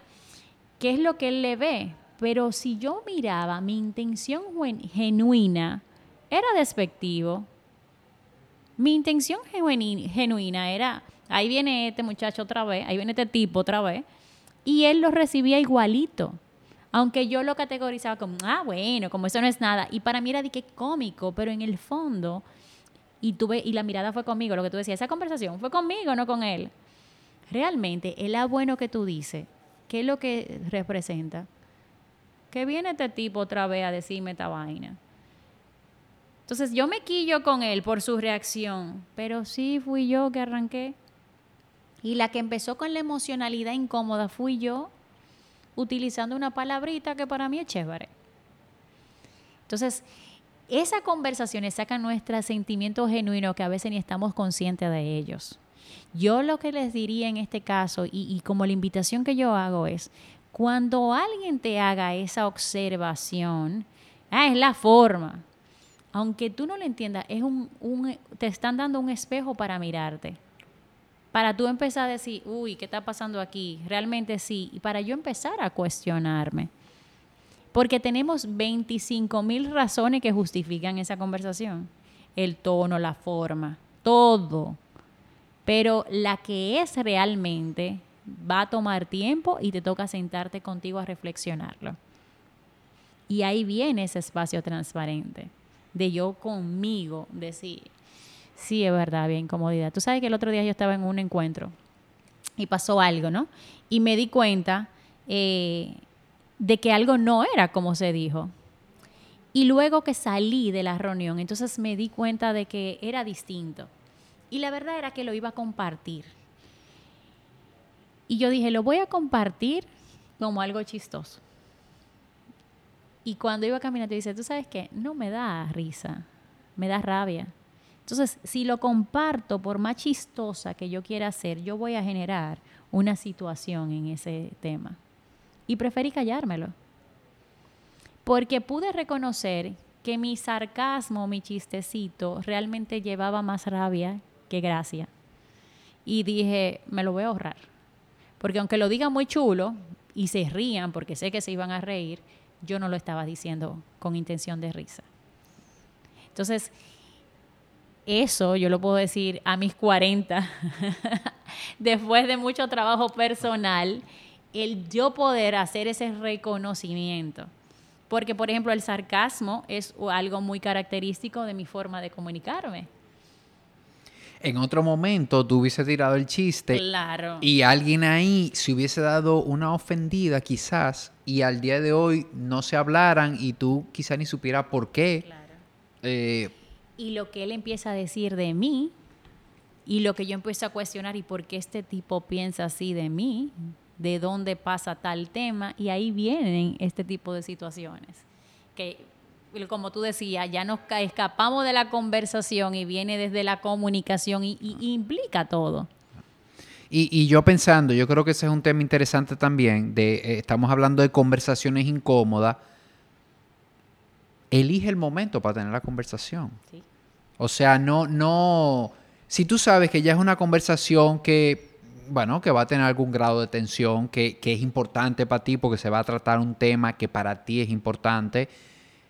¿qué es lo que él le ve? Pero si yo miraba mi intención genuina, era despectivo. Mi intención genuina era, ahí viene este muchacho otra vez, ahí viene este tipo otra vez, y él lo recibía igualito. Aunque yo lo categorizaba como, ah, bueno, como eso no es nada. Y para mí era de que cómico, pero en el fondo, y tuve, y la mirada fue conmigo, lo que tú decías, esa conversación fue conmigo, no con él. Realmente, el bueno que tú dices, ¿qué es lo que representa? Que viene este tipo otra vez a decirme esta vaina. Entonces yo me quillo con él por su reacción, pero sí fui yo que arranqué. Y la que empezó con la emocionalidad incómoda fui yo, utilizando una palabrita que para mí es chévere. Entonces, esas conversaciones sacan nuestro sentimiento genuino que a veces ni estamos conscientes de ellos. Yo lo que les diría en este caso, y, y como la invitación que yo hago es, cuando alguien te haga esa observación, ah, es la forma, aunque tú no lo entiendas, es un, te están dando un espejo para mirarte. Para tú empezar a decir, uy, ¿qué está pasando aquí? Realmente sí. Y para yo empezar a cuestionarme. Porque tenemos 25 mil razones que justifican esa conversación. El tono, la forma, todo. Pero la que es realmente va a tomar tiempo y te toca sentarte contigo a reflexionarlo. Y ahí viene ese espacio transparente de yo conmigo decir, sí, es verdad, había incomodidad. Tú sabes que el otro día yo estaba en un encuentro y pasó algo, ¿no? Y me di cuenta eh, de que algo no era como se dijo. Y luego que salí de la reunión, entonces me di cuenta de que era distinto. Y la verdad era que lo iba a compartir. Y yo dije, lo voy a compartir como algo chistoso. Y cuando iba caminando, dice, tú sabes qué, no me da risa, me da rabia. Entonces, si lo comparto, por más chistosa que yo quiera hacer, yo voy a generar una situación en ese tema. Y preferí callármelo. Porque pude reconocer que mi sarcasmo, mi chistecito, realmente llevaba más rabia que gracia. Y dije, me lo voy a ahorrar. Porque aunque lo diga muy chulo y se rían, porque sé que se iban a reír, yo no lo estaba diciendo con intención de risa. Entonces, eso yo lo puedo decir a mis 40, después de mucho trabajo personal, el yo poder hacer ese reconocimiento. Porque, por ejemplo, el sarcasmo es algo muy característico de mi forma de comunicarme. En otro momento tú hubiese tirado el chiste. Claro. Y alguien ahí se hubiese dado una ofendida quizás y al día de hoy no se hablaran y tú quizás ni supieras por qué. Claro. Eh, y lo que él empieza a decir de mí y lo que yo empiezo a cuestionar y por qué este tipo piensa así de mí, de dónde pasa tal tema y ahí vienen este tipo de situaciones que como tú decías, ya nos escapamos de la conversación y viene desde la comunicación y, implica todo. Y, yo pensando, yo creo que ese es un tema interesante también, de eh, estamos hablando de conversaciones incómodas. Elige el momento para tener la conversación. O sea, no, no, si tú sabes que ya es una conversación que, bueno, que va a tener algún grado de tensión, que, que es importante para ti porque se va a tratar un tema que para ti es importante,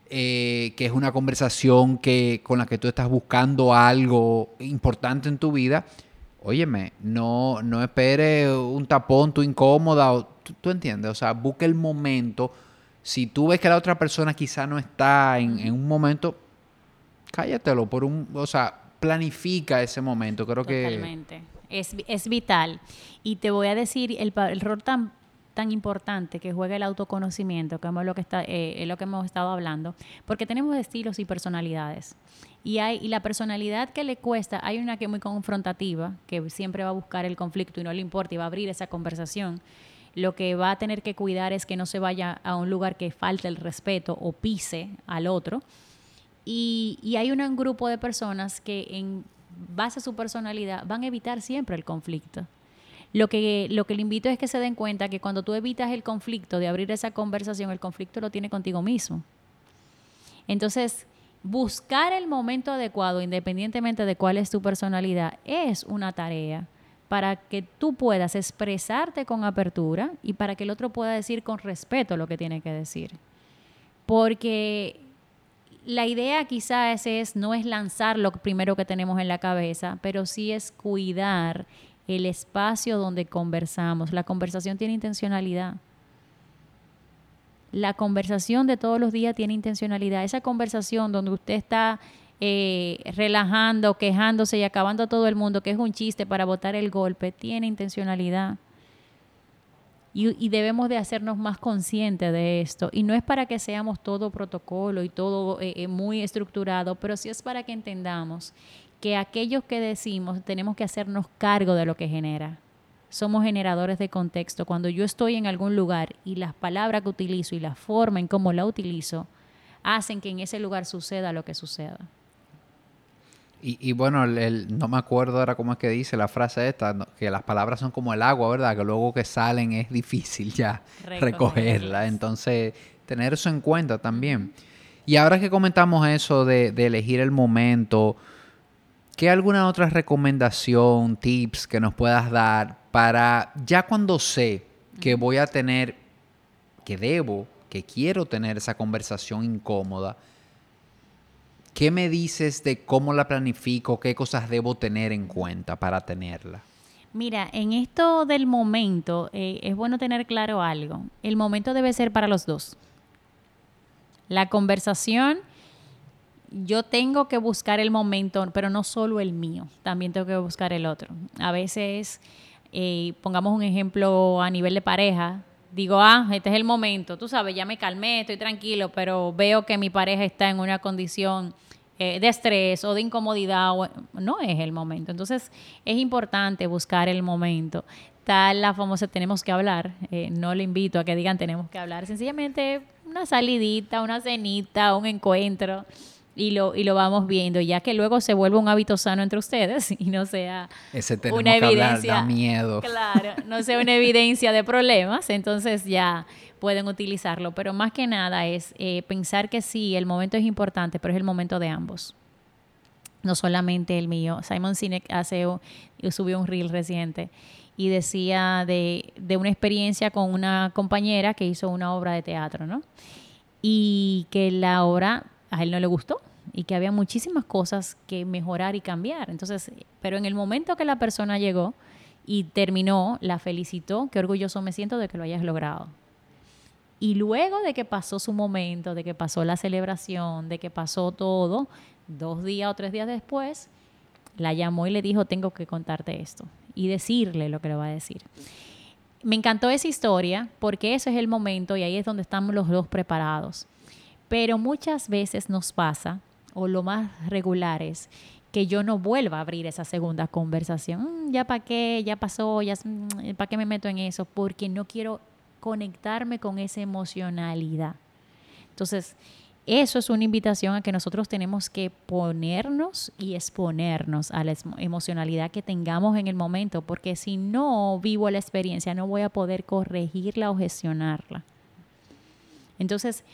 eh, que es una conversación que, con la que tú estás buscando algo importante en tu vida, óyeme, no, no espere un tapón, tú incómoda, tú, entiendes, o sea, busca el momento. Si tú ves que la otra persona quizá no está en, un momento, cállatelo por un, o sea, planifica ese momento, creo que... Totalmente, es, es vital. Y te voy a decir, el, el rol tan tan importante que juega el autoconocimiento, que es lo que, está, eh, lo que hemos estado hablando, porque tenemos estilos y personalidades. Y, hay, y la personalidad que le cuesta, hay una que es muy confrontativa, que siempre va a buscar el conflicto y no le importa y va a abrir esa conversación. Lo que va a tener que cuidar es que no se vaya a un lugar que falte el respeto o pise al otro. Y, y hay un grupo de personas que en base a su personalidad van a evitar siempre el conflicto. Lo que, lo que le invito es que se den cuenta que cuando tú evitas el conflicto, de abrir esa conversación, el conflicto lo tiene contigo mismo. Entonces, buscar el momento adecuado, independientemente de cuál es tu personalidad, es una tarea para que tú puedas expresarte con apertura y para que el otro pueda decir con respeto lo que tiene que decir. Porque la idea quizás es no es lanzar lo primero que tenemos en la cabeza, pero sí es cuidar el espacio donde conversamos. La conversación tiene intencionalidad. La conversación de todos los días tiene intencionalidad. Esa conversación donde usted está eh, relajando, quejándose y acabando a todo el mundo, que es un chiste para botar el golpe, tiene intencionalidad. Y, debemos de hacernos más conscientes de esto. Y no es para que seamos todo protocolo y todo eh, eh, muy estructurado, pero sí es para que entendamos que aquellos que decimos tenemos que hacernos cargo de lo que genera. Somos generadores de contexto. Cuando yo estoy en algún lugar y las palabras que utilizo y la forma en cómo la utilizo hacen que en ese lugar suceda lo que suceda. Y, bueno, el, no me acuerdo ahora cómo es que dice la frase esta, que las palabras son como el agua, ¿verdad? Que luego que salen es difícil ya recogerla. Entonces, tener eso en cuenta también. Y ahora que comentamos eso de, de elegir el momento, ¿Qué alguna otra recomendación, tips que nos puedas dar para ya cuando sé que voy a tener, que debo, que quiero tener esa conversación incómoda, ¿qué me dices de cómo la planifico? ¿Qué cosas debo tener en cuenta para tenerla? Mira, en esto del momento eh, es bueno tener claro algo. El momento debe ser para los dos. La conversación, yo tengo que buscar el momento, pero no solo el mío, también tengo que buscar el otro. A veces, eh, pongamos un ejemplo a nivel de pareja, digo, ah, este es el momento, tú sabes, ya me calmé, estoy tranquilo, pero veo que mi pareja está en una condición eh, de estrés o de incomodidad, no es el momento. Entonces es importante buscar el momento. Tal la famosa tenemos que hablar, eh, no le invito a que digan tenemos que hablar, sencillamente una salidita, una cenita, un encuentro y lo, y lo vamos viendo, ya que luego se vuelve un hábito sano entre ustedes y no sea una evidencia. miedo. Claro, no sea una evidencia de problemas, entonces ya pueden utilizarlo. Pero más que nada es eh, pensar que sí, el momento es importante, pero es el momento de ambos. No solamente el mío. Simon Sinek hace, subió un reel reciente y decía de, de una experiencia con una compañera que hizo una obra de teatro, ¿no? Y que la obra a él no le gustó y que había muchísimas cosas que mejorar y cambiar. Entonces, pero en el momento que la persona llegó y terminó, la felicitó, qué orgulloso me siento de que lo hayas logrado. Y luego de que pasó su momento, de que pasó la celebración, de que pasó todo, dos días o tres días después, la llamó y le dijo, tengo que contarte esto y decirle lo que le va a decir. Me encantó esa historia porque ese es el momento y ahí es donde estamos los dos preparados. Pero muchas veces nos pasa, o lo más regular es, que yo no vuelva a abrir esa segunda conversación. Mm, ya para qué, ya pasó, ya mm, para qué me meto en eso, porque no quiero conectarme con esa emocionalidad. Entonces, eso es una invitación a que nosotros tenemos que ponernos y exponernos a la emocionalidad que tengamos en el momento, porque si no vivo la experiencia, no voy a poder corregirla o gestionarla. Entonces,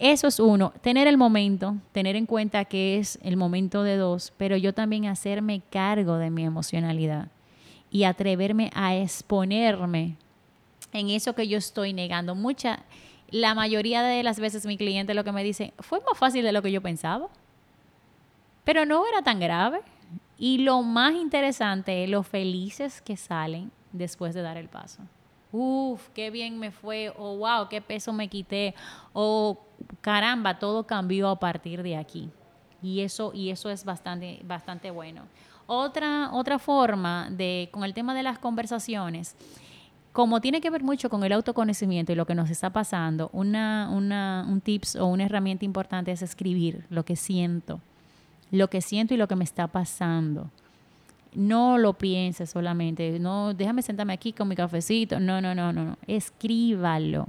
eso es uno, tener el momento, tener en cuenta que es el momento de dos, pero yo también hacerme cargo de mi emocionalidad y atreverme a exponerme en eso que yo estoy negando. Mucha, la mayoría de las veces mi cliente lo que me dice, fue más fácil de lo que yo pensaba, pero no era tan grave. Y lo más interesante es lo felices que salen después de dar el paso. Uf, qué bien me fue, o wow, qué peso me quité, o caramba, todo cambió a partir de aquí. Y eso, y eso es bastante, bastante bueno. Otra, otra forma de, con el tema de las conversaciones, como tiene que ver mucho con el autoconocimiento y lo que nos está pasando, una, una, un tips o una herramienta importante es escribir lo que siento, lo que siento y lo que me está pasando. No lo pienses solamente, no, déjame sentarme aquí con mi cafecito, no, no, no, no, no, escríbalo.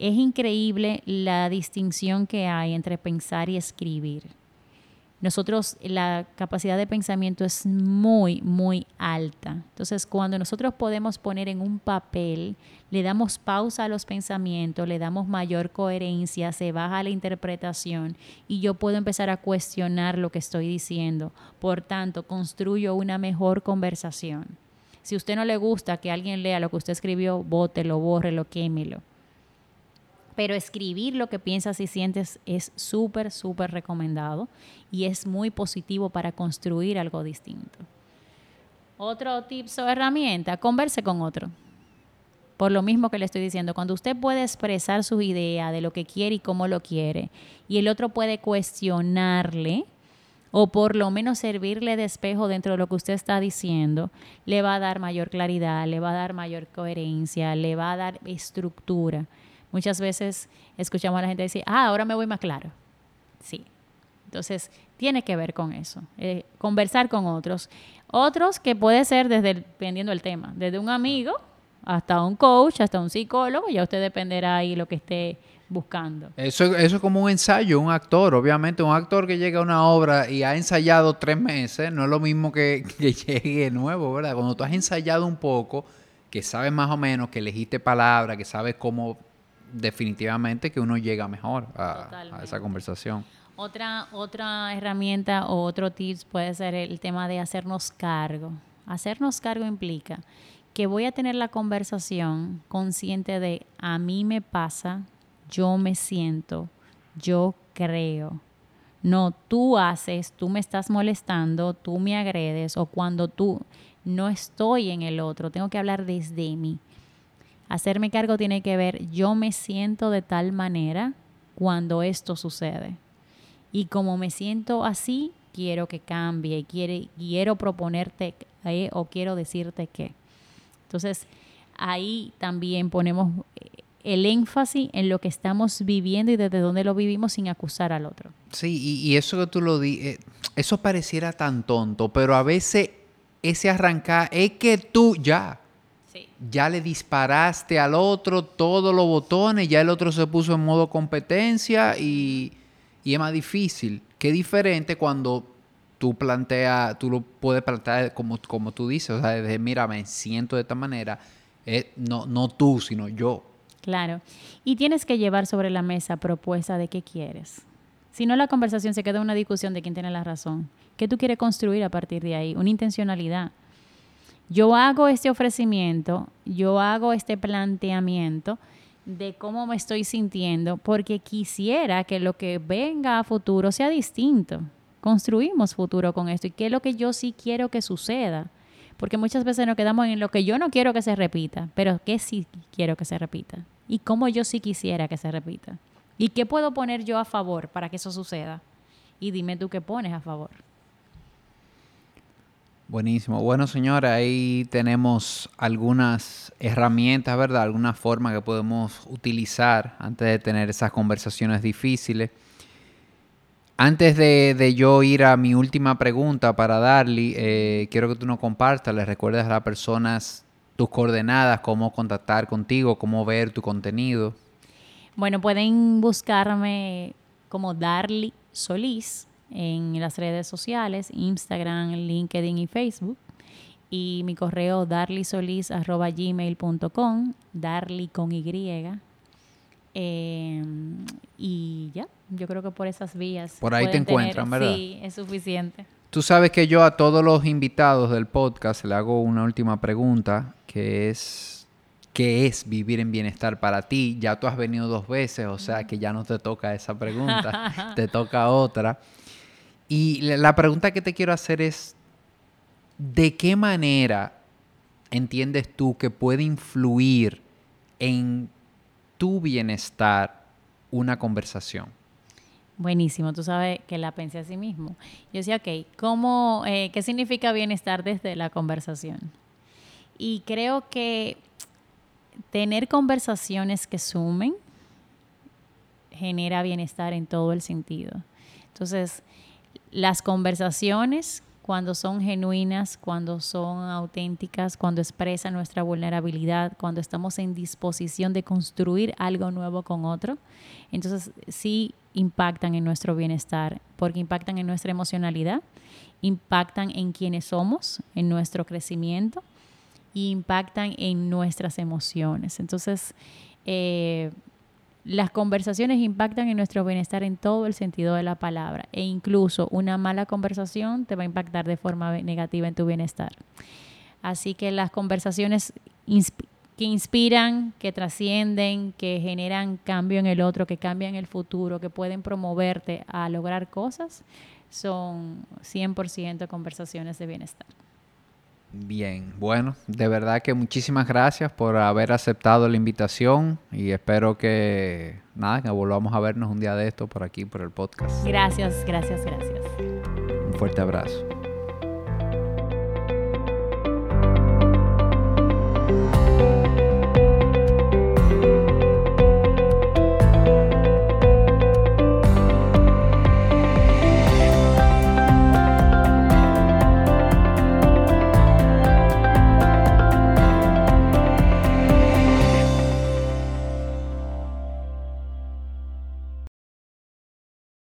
Es increíble la distinción que hay entre pensar y escribir nosotros la capacidad de pensamiento es muy, muy alta. Entonces, cuando nosotros podemos poner en un papel, le damos pausa a los pensamientos, le damos mayor coherencia, se baja la interpretación y yo puedo empezar a cuestionar lo que estoy diciendo. Por tanto, construyo una mejor conversación. Si a usted no le gusta que alguien lea lo que usted escribió, bótelo, bórrelo, quémelo pero escribir lo que piensas y sientes es súper, súper recomendado y es muy positivo para construir algo distinto. Otro tips o herramienta, converse con otro. Por lo mismo que le estoy diciendo, cuando usted puede expresar su idea de lo que quiere y cómo lo quiere, y el otro puede cuestionarle, o por lo menos servirle de espejo dentro de lo que usted está diciendo, le va a dar mayor claridad, le va a dar mayor coherencia, le va a dar estructura. Muchas veces escuchamos a la gente decir, ah, ahora me voy más claro. Sí. Entonces, tiene que ver con eso. Eh, conversar con otros. Otros que puede ser desde, dependiendo del tema, desde un amigo hasta un coach, hasta un psicólogo, ya usted dependerá ahí lo que esté buscando. Eso, eso es como un ensayo, un actor, obviamente, un actor que llega a una obra y ha ensayado tres meses, no es lo mismo que, que llegue nuevo, ¿verdad? Cuando tú has ensayado un poco, que sabes más o menos, que elegiste palabras, que sabes cómo definitivamente que uno llega mejor a, esa conversación. Otra, otra herramienta o otro tips puede ser el tema de hacernos cargo. Hacernos cargo implica que voy a tener la conversación consciente de a mí me pasa yo me siento, yo creo. No, tú haces, tú me estás molestando, tú me agredes o cuando tú no estoy en el otro, tengo que hablar desde mí. Hacerme cargo tiene que ver, yo me siento de tal manera cuando esto sucede. Y como me siento así, quiero que cambie, quiero, quiero proponerte eh, o quiero decirte que. Entonces, ahí también ponemos el énfasis en lo que estamos viviendo y desde dónde lo vivimos sin acusar al otro. Sí, y, eso que tú lo di, eh, eso pareciera tan tonto, pero a veces ese arrancar es que tú ya, ya le disparaste al otro todos los botones, ya el otro se puso en modo competencia y, y es más difícil. Qué diferente cuando tú planteas, tú lo puedes plantear como, como tú dices, o sea, desde, mira, me siento de esta manera, no, no tú, sino yo. Claro. Y tienes que llevar sobre la mesa propuesta de qué quieres. Si no, la conversación se queda en una discusión de quién tiene la razón. ¿Qué tú quieres construir a partir de ahí? Una intencionalidad. Yo hago este ofrecimiento, yo hago este planteamiento de cómo me estoy sintiendo porque quisiera que lo que venga a futuro sea distinto. Construimos futuro con esto y qué es lo que yo sí quiero que suceda porque muchas veces nos quedamos en lo que yo no quiero que se repita, pero qué sí quiero que se repita y cómo yo sí quisiera que se repita. ¿Y qué puedo poner yo a favor para que eso suceda? Y dime tú qué pones a favor. Buenísimo. Bueno, señora, ahí tenemos algunas herramientas, ¿verdad? Alguna forma que podemos utilizar antes de tener esas conversaciones difíciles. Antes de, yo ir a mi última pregunta para Darly, eh, quiero que tú nos compartas, les recuerdes a las personas tus coordenadas, cómo contactar contigo, cómo ver tu contenido. Bueno, pueden buscarme como Darly Solís en las redes sociales, Instagram, LinkedIn y Facebook. Y mi correo darlysolis.gmail.com, darly con Y. Eh, y ya, yo creo que por esas vías. Por ahí te encuentran, ¿verdad? Sí, es suficiente. Tú sabes que yo a todos los invitados del podcast le hago una última pregunta, que es, ¿qué es vivir en bienestar para ti? Ya tú has venido dos veces, o sea que ya no te toca esa pregunta, te toca otra. Y la pregunta que te quiero hacer es, ¿de qué manera entiendes tú que puede influir en tu bienestar una conversación? Buenísimo, tú sabes que la pensé a sí mismo. Yo decía, ok, ¿cómo, eh, ¿qué significa bienestar desde la conversación? Y creo que tener conversaciones que sumen genera bienestar en todo el sentido. Entonces, las conversaciones cuando son genuinas, cuando son auténticas, cuando expresan nuestra vulnerabilidad, cuando estamos en disposición de construir algo nuevo con otro, entonces sí impactan en nuestro bienestar, porque impactan en nuestra emocionalidad, impactan en quienes somos, en nuestro crecimiento y impactan en nuestras emociones. Entonces, eh, las conversaciones impactan en nuestro bienestar en todo el sentido de la palabra e incluso una mala conversación te va a impactar de forma negativa en tu bienestar. Así que las conversaciones que inspiran, que trascienden, que generan cambio en el otro, que cambian el futuro, que pueden promoverte a lograr cosas, son 100% conversaciones de bienestar. Bien, bueno, de verdad que muchísimas gracias por haber aceptado la invitación y espero que nada, que volvamos a vernos un día de esto por aquí, por el podcast. Gracias, gracias, gracias. Un fuerte abrazo.